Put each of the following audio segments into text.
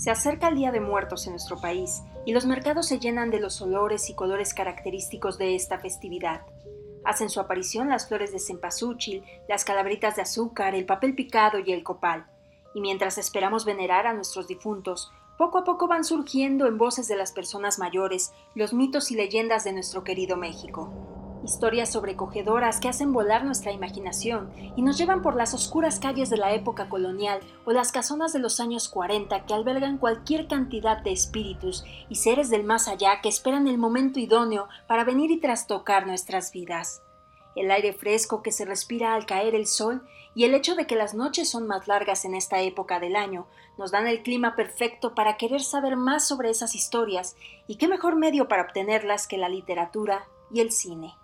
Se acerca el Día de Muertos en nuestro país y los mercados se llenan de los olores y colores característicos de esta festividad. Hacen su aparición las flores de cempasúchil, las calaveritas de azúcar, el papel picado y el copal. Y mientras esperamos venerar a nuestros difuntos, poco a poco van surgiendo en voces de las personas mayores los mitos y leyendas de nuestro querido México historias sobrecogedoras que hacen volar nuestra imaginación y nos llevan por las oscuras calles de la época colonial o las casonas de los años 40 que albergan cualquier cantidad de espíritus y seres del más allá que esperan el momento idóneo para venir y trastocar nuestras vidas. El aire fresco que se respira al caer el sol y el hecho de que las noches son más largas en esta época del año nos dan el clima perfecto para querer saber más sobre esas historias y qué mejor medio para obtenerlas que la literatura y el cine.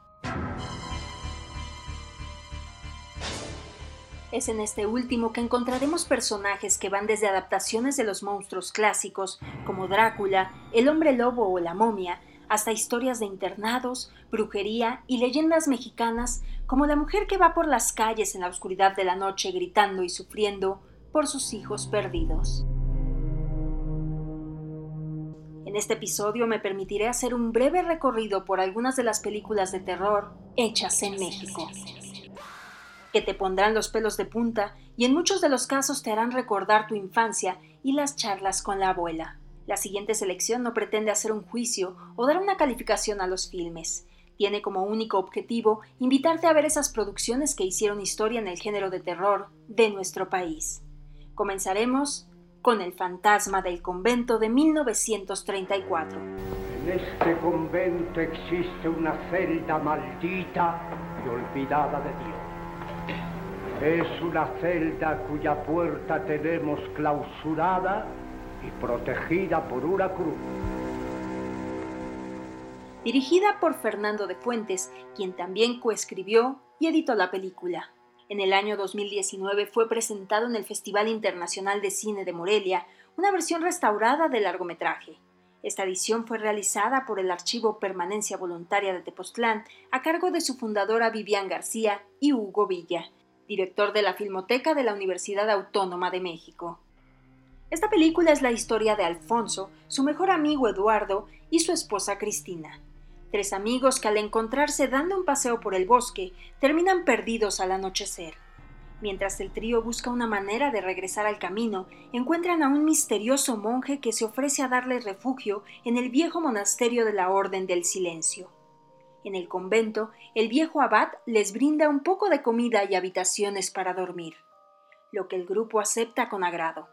Es en este último que encontraremos personajes que van desde adaptaciones de los monstruos clásicos, como Drácula, el hombre lobo o la momia, hasta historias de internados, brujería y leyendas mexicanas, como la mujer que va por las calles en la oscuridad de la noche gritando y sufriendo por sus hijos perdidos. En este episodio me permitiré hacer un breve recorrido por algunas de las películas de terror hechas en México que te pondrán los pelos de punta y en muchos de los casos te harán recordar tu infancia y las charlas con la abuela. La siguiente selección no pretende hacer un juicio o dar una calificación a los filmes. Tiene como único objetivo invitarte a ver esas producciones que hicieron historia en el género de terror de nuestro país. Comenzaremos con El fantasma del convento de 1934. En este convento existe una celda maldita y olvidada de Dios. Es una celda cuya puerta tenemos clausurada y protegida por una cruz. Dirigida por Fernando de Fuentes, quien también coescribió y editó la película. En el año 2019 fue presentado en el Festival Internacional de Cine de Morelia una versión restaurada del largometraje. Esta edición fue realizada por el Archivo Permanencia Voluntaria de Tepoztlán a cargo de su fundadora Vivian García y Hugo Villa, director de la Filmoteca de la Universidad Autónoma de México. Esta película es la historia de Alfonso, su mejor amigo Eduardo y su esposa Cristina. Tres amigos que al encontrarse dando un paseo por el bosque terminan perdidos al anochecer. Mientras el trío busca una manera de regresar al camino, encuentran a un misterioso monje que se ofrece a darles refugio en el viejo monasterio de la Orden del Silencio. En el convento, el viejo abad les brinda un poco de comida y habitaciones para dormir, lo que el grupo acepta con agrado.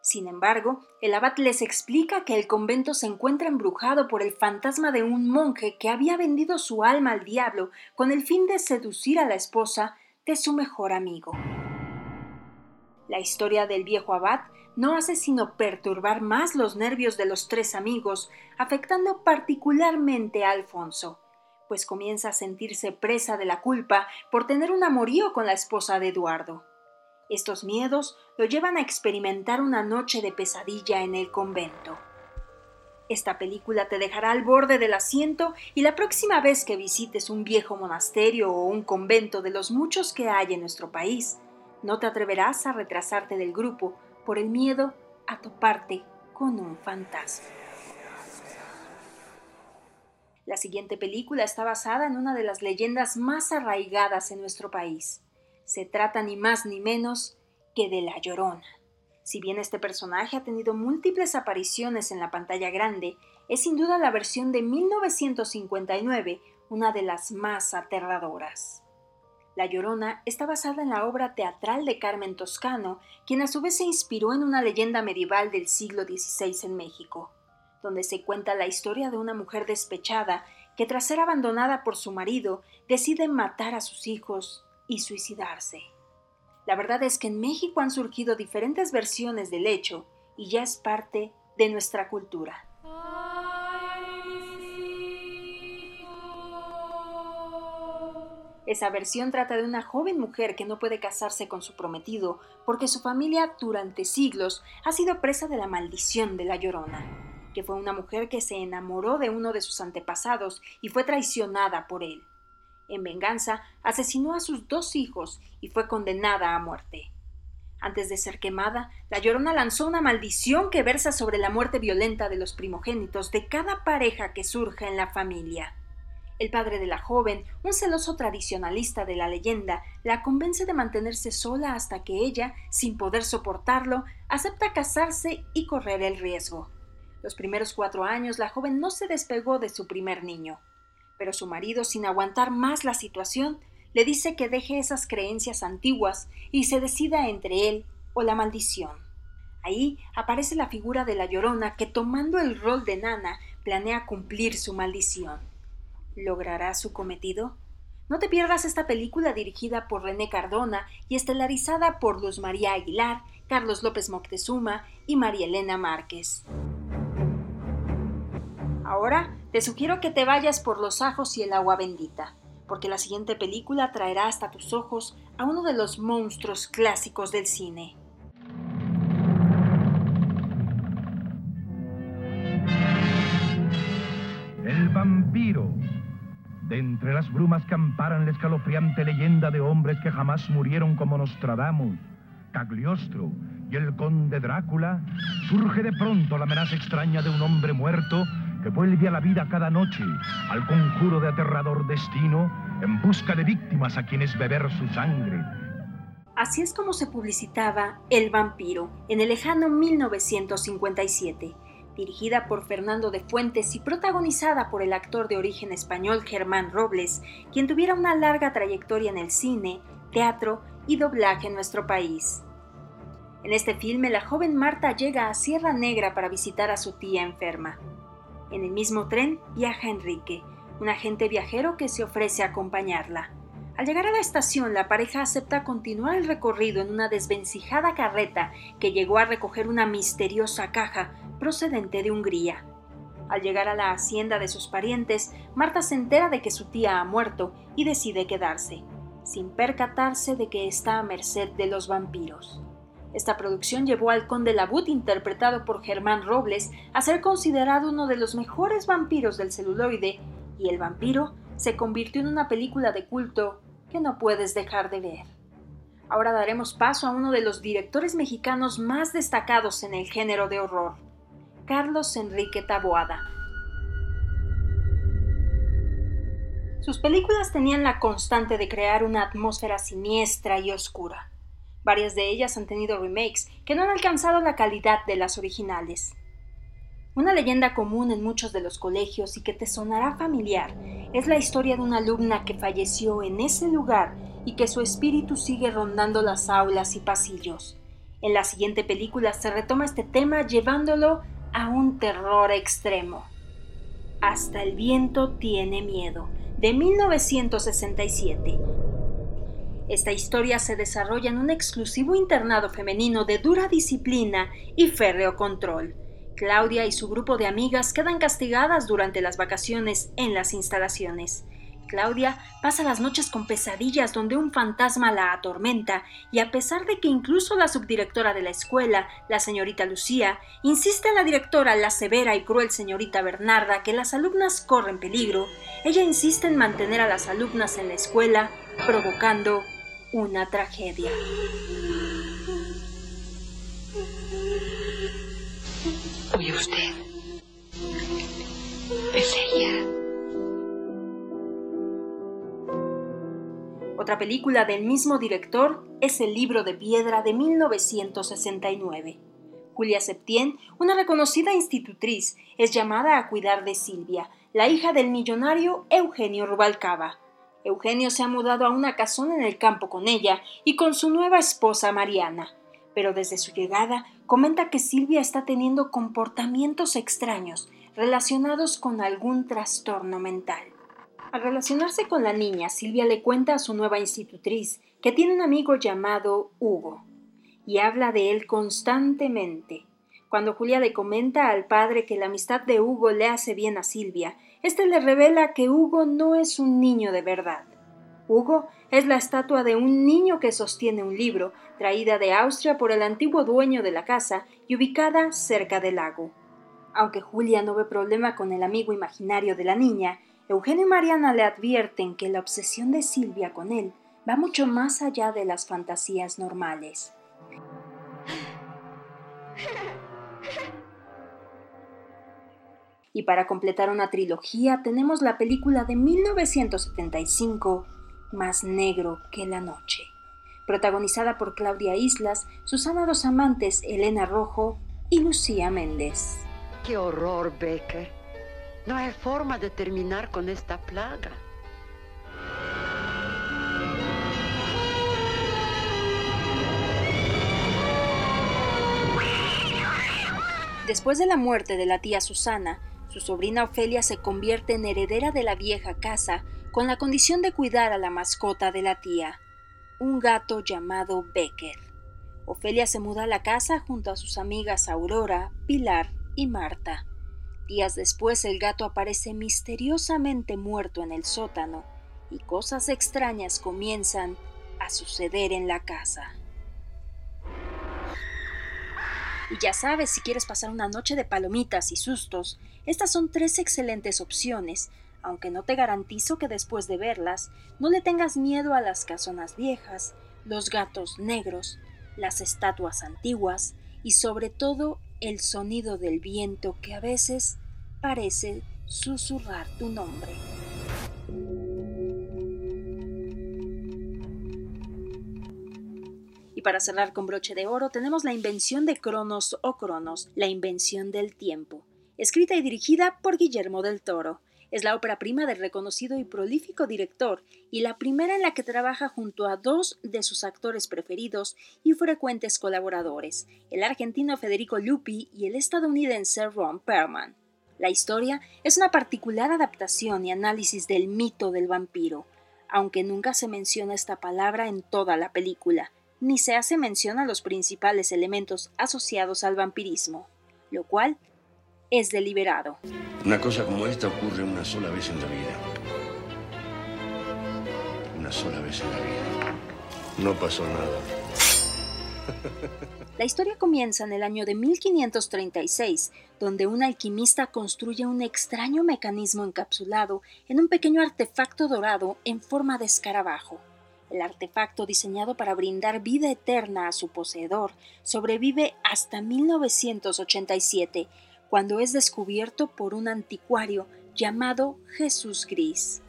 Sin embargo, el abad les explica que el convento se encuentra embrujado por el fantasma de un monje que había vendido su alma al diablo con el fin de seducir a la esposa de su mejor amigo. La historia del viejo abad no hace sino perturbar más los nervios de los tres amigos, afectando particularmente a Alfonso, pues comienza a sentirse presa de la culpa por tener un amorío con la esposa de Eduardo. Estos miedos lo llevan a experimentar una noche de pesadilla en el convento. Esta película te dejará al borde del asiento y la próxima vez que visites un viejo monasterio o un convento de los muchos que hay en nuestro país, no te atreverás a retrasarte del grupo por el miedo a toparte con un fantasma. La siguiente película está basada en una de las leyendas más arraigadas en nuestro país. Se trata ni más ni menos que de La Llorona. Si bien este personaje ha tenido múltiples apariciones en la pantalla grande, es sin duda la versión de 1959 una de las más aterradoras. La Llorona está basada en la obra teatral de Carmen Toscano, quien a su vez se inspiró en una leyenda medieval del siglo XVI en México donde se cuenta la historia de una mujer despechada que tras ser abandonada por su marido decide matar a sus hijos y suicidarse. La verdad es que en México han surgido diferentes versiones del hecho y ya es parte de nuestra cultura. Esa versión trata de una joven mujer que no puede casarse con su prometido porque su familia durante siglos ha sido presa de la maldición de la llorona que fue una mujer que se enamoró de uno de sus antepasados y fue traicionada por él. En venganza, asesinó a sus dos hijos y fue condenada a muerte. Antes de ser quemada, la Llorona lanzó una maldición que versa sobre la muerte violenta de los primogénitos de cada pareja que surja en la familia. El padre de la joven, un celoso tradicionalista de la leyenda, la convence de mantenerse sola hasta que ella, sin poder soportarlo, acepta casarse y correr el riesgo. Los primeros cuatro años la joven no se despegó de su primer niño, pero su marido, sin aguantar más la situación, le dice que deje esas creencias antiguas y se decida entre él o la maldición. Ahí aparece la figura de la llorona que tomando el rol de nana planea cumplir su maldición. ¿Logrará su cometido? No te pierdas esta película dirigida por René Cardona y estelarizada por Luz María Aguilar, Carlos López Moctezuma y María Elena Márquez. Ahora te sugiero que te vayas por los ajos y el agua bendita porque la siguiente película traerá hasta tus ojos a uno de los monstruos clásicos del cine. El vampiro. De entre las brumas que amparan la escalofriante leyenda de hombres que jamás murieron como Nostradamus, Cagliostro y el conde Drácula, surge de pronto la amenaza extraña de un hombre muerto que vuelve a la vida cada noche al conjuro de aterrador destino en busca de víctimas a quienes beber su sangre. Así es como se publicitaba El vampiro en el lejano 1957, dirigida por Fernando de Fuentes y protagonizada por el actor de origen español Germán Robles, quien tuviera una larga trayectoria en el cine, teatro y doblaje en nuestro país. En este filme, la joven Marta llega a Sierra Negra para visitar a su tía enferma. En el mismo tren viaja Enrique, un agente viajero que se ofrece a acompañarla. Al llegar a la estación, la pareja acepta continuar el recorrido en una desvencijada carreta que llegó a recoger una misteriosa caja procedente de Hungría. Al llegar a la hacienda de sus parientes, Marta se entera de que su tía ha muerto y decide quedarse, sin percatarse de que está a merced de los vampiros. Esta producción llevó al conde Labut, interpretado por Germán Robles, a ser considerado uno de los mejores vampiros del celuloide, y El vampiro se convirtió en una película de culto que no puedes dejar de ver. Ahora daremos paso a uno de los directores mexicanos más destacados en el género de horror, Carlos Enrique Taboada. Sus películas tenían la constante de crear una atmósfera siniestra y oscura. Varias de ellas han tenido remakes que no han alcanzado la calidad de las originales. Una leyenda común en muchos de los colegios y que te sonará familiar es la historia de una alumna que falleció en ese lugar y que su espíritu sigue rondando las aulas y pasillos. En la siguiente película se retoma este tema llevándolo a un terror extremo. Hasta el viento tiene miedo, de 1967 esta historia se desarrolla en un exclusivo internado femenino de dura disciplina y férreo control. Claudia y su grupo de amigas quedan castigadas durante las vacaciones en las instalaciones. Claudia pasa las noches con pesadillas donde un fantasma la atormenta y a pesar de que incluso la subdirectora de la escuela, la señorita Lucía, insiste a la directora, la severa y cruel señorita Bernarda, que las alumnas corren peligro, ella insiste en mantener a las alumnas en la escuela, provocando una tragedia. ¿Oye usted? Es ella. Otra película del mismo director es El libro de piedra de 1969. Julia Septién, una reconocida institutriz, es llamada a cuidar de Silvia, la hija del millonario Eugenio Rubalcaba, Eugenio se ha mudado a una casona en el campo con ella y con su nueva esposa Mariana, pero desde su llegada comenta que Silvia está teniendo comportamientos extraños relacionados con algún trastorno mental. Al relacionarse con la niña, Silvia le cuenta a su nueva institutriz que tiene un amigo llamado Hugo, y habla de él constantemente. Cuando Julia le comenta al padre que la amistad de Hugo le hace bien a Silvia, este le revela que Hugo no es un niño de verdad. Hugo es la estatua de un niño que sostiene un libro, traída de Austria por el antiguo dueño de la casa y ubicada cerca del lago. Aunque Julia no ve problema con el amigo imaginario de la niña, Eugenio y Mariana le advierten que la obsesión de Silvia con él va mucho más allá de las fantasías normales. Y para completar una trilogía tenemos la película de 1975, Más negro que la noche, protagonizada por Claudia Islas, Susana Dos Amantes, Elena Rojo y Lucía Méndez. ¡Qué horror, Becker! No hay forma de terminar con esta plaga. Después de la muerte de la tía Susana, su sobrina Ofelia se convierte en heredera de la vieja casa con la condición de cuidar a la mascota de la tía, un gato llamado Becker. Ofelia se muda a la casa junto a sus amigas Aurora, Pilar y Marta. Días después el gato aparece misteriosamente muerto en el sótano y cosas extrañas comienzan a suceder en la casa. Y ya sabes, si quieres pasar una noche de palomitas y sustos, estas son tres excelentes opciones, aunque no te garantizo que después de verlas no le tengas miedo a las casonas viejas, los gatos negros, las estatuas antiguas y sobre todo el sonido del viento que a veces parece susurrar tu nombre. Para cerrar con broche de oro tenemos la invención de Cronos o Cronos, la invención del tiempo, escrita y dirigida por Guillermo del Toro. Es la ópera prima del reconocido y prolífico director y la primera en la que trabaja junto a dos de sus actores preferidos y frecuentes colaboradores, el argentino Federico Lupi y el estadounidense Ron Perlman. La historia es una particular adaptación y análisis del mito del vampiro, aunque nunca se menciona esta palabra en toda la película, ni se hace mención a los principales elementos asociados al vampirismo, lo cual es deliberado. Una cosa como esta ocurre una sola vez en la vida. Una sola vez en la vida. No pasó nada. La historia comienza en el año de 1536, donde un alquimista construye un extraño mecanismo encapsulado en un pequeño artefacto dorado en forma de escarabajo. El artefacto diseñado para brindar vida eterna a su poseedor sobrevive hasta 1987, cuando es descubierto por un anticuario llamado Jesús Gris.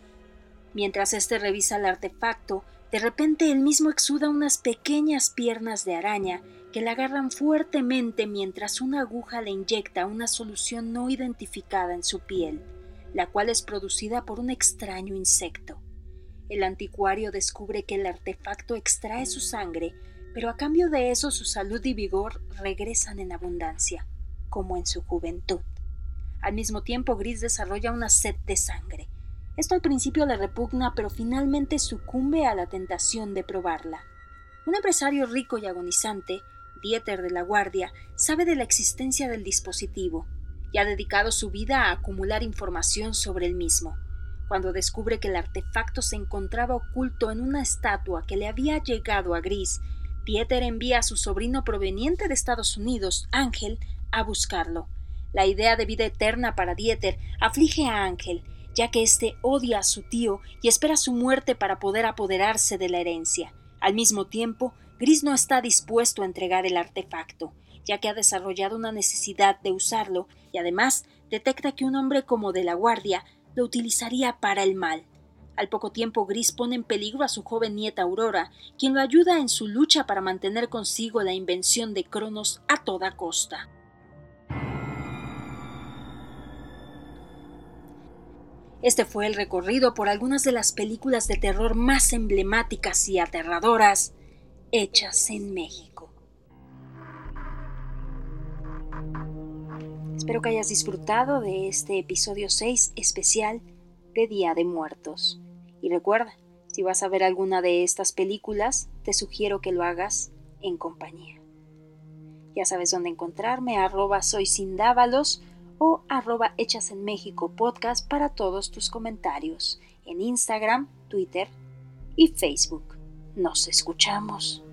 Mientras éste revisa el artefacto, de repente él mismo exuda unas pequeñas piernas de araña que le agarran fuertemente mientras una aguja le inyecta una solución no identificada en su piel, la cual es producida por un extraño insecto. El anticuario descubre que el artefacto extrae su sangre, pero a cambio de eso su salud y vigor regresan en abundancia, como en su juventud. Al mismo tiempo, Gris desarrolla una sed de sangre. Esto al principio le repugna, pero finalmente sucumbe a la tentación de probarla. Un empresario rico y agonizante, Dieter de la Guardia, sabe de la existencia del dispositivo y ha dedicado su vida a acumular información sobre el mismo cuando descubre que el artefacto se encontraba oculto en una estatua que le había llegado a Gris, Dieter envía a su sobrino proveniente de Estados Unidos, Ángel, a buscarlo. La idea de vida eterna para Dieter aflige a Ángel, ya que éste odia a su tío y espera su muerte para poder apoderarse de la herencia. Al mismo tiempo, Gris no está dispuesto a entregar el artefacto, ya que ha desarrollado una necesidad de usarlo y además detecta que un hombre como de la guardia lo utilizaría para el mal. Al poco tiempo, Gris pone en peligro a su joven nieta Aurora, quien lo ayuda en su lucha para mantener consigo la invención de Cronos a toda costa. Este fue el recorrido por algunas de las películas de terror más emblemáticas y aterradoras hechas en México. Espero que hayas disfrutado de este episodio 6 especial de Día de Muertos. Y recuerda, si vas a ver alguna de estas películas, te sugiero que lo hagas en compañía. Ya sabes dónde encontrarme, arroba soy o arroba hechas en México podcast para todos tus comentarios en Instagram, Twitter y Facebook. Nos escuchamos.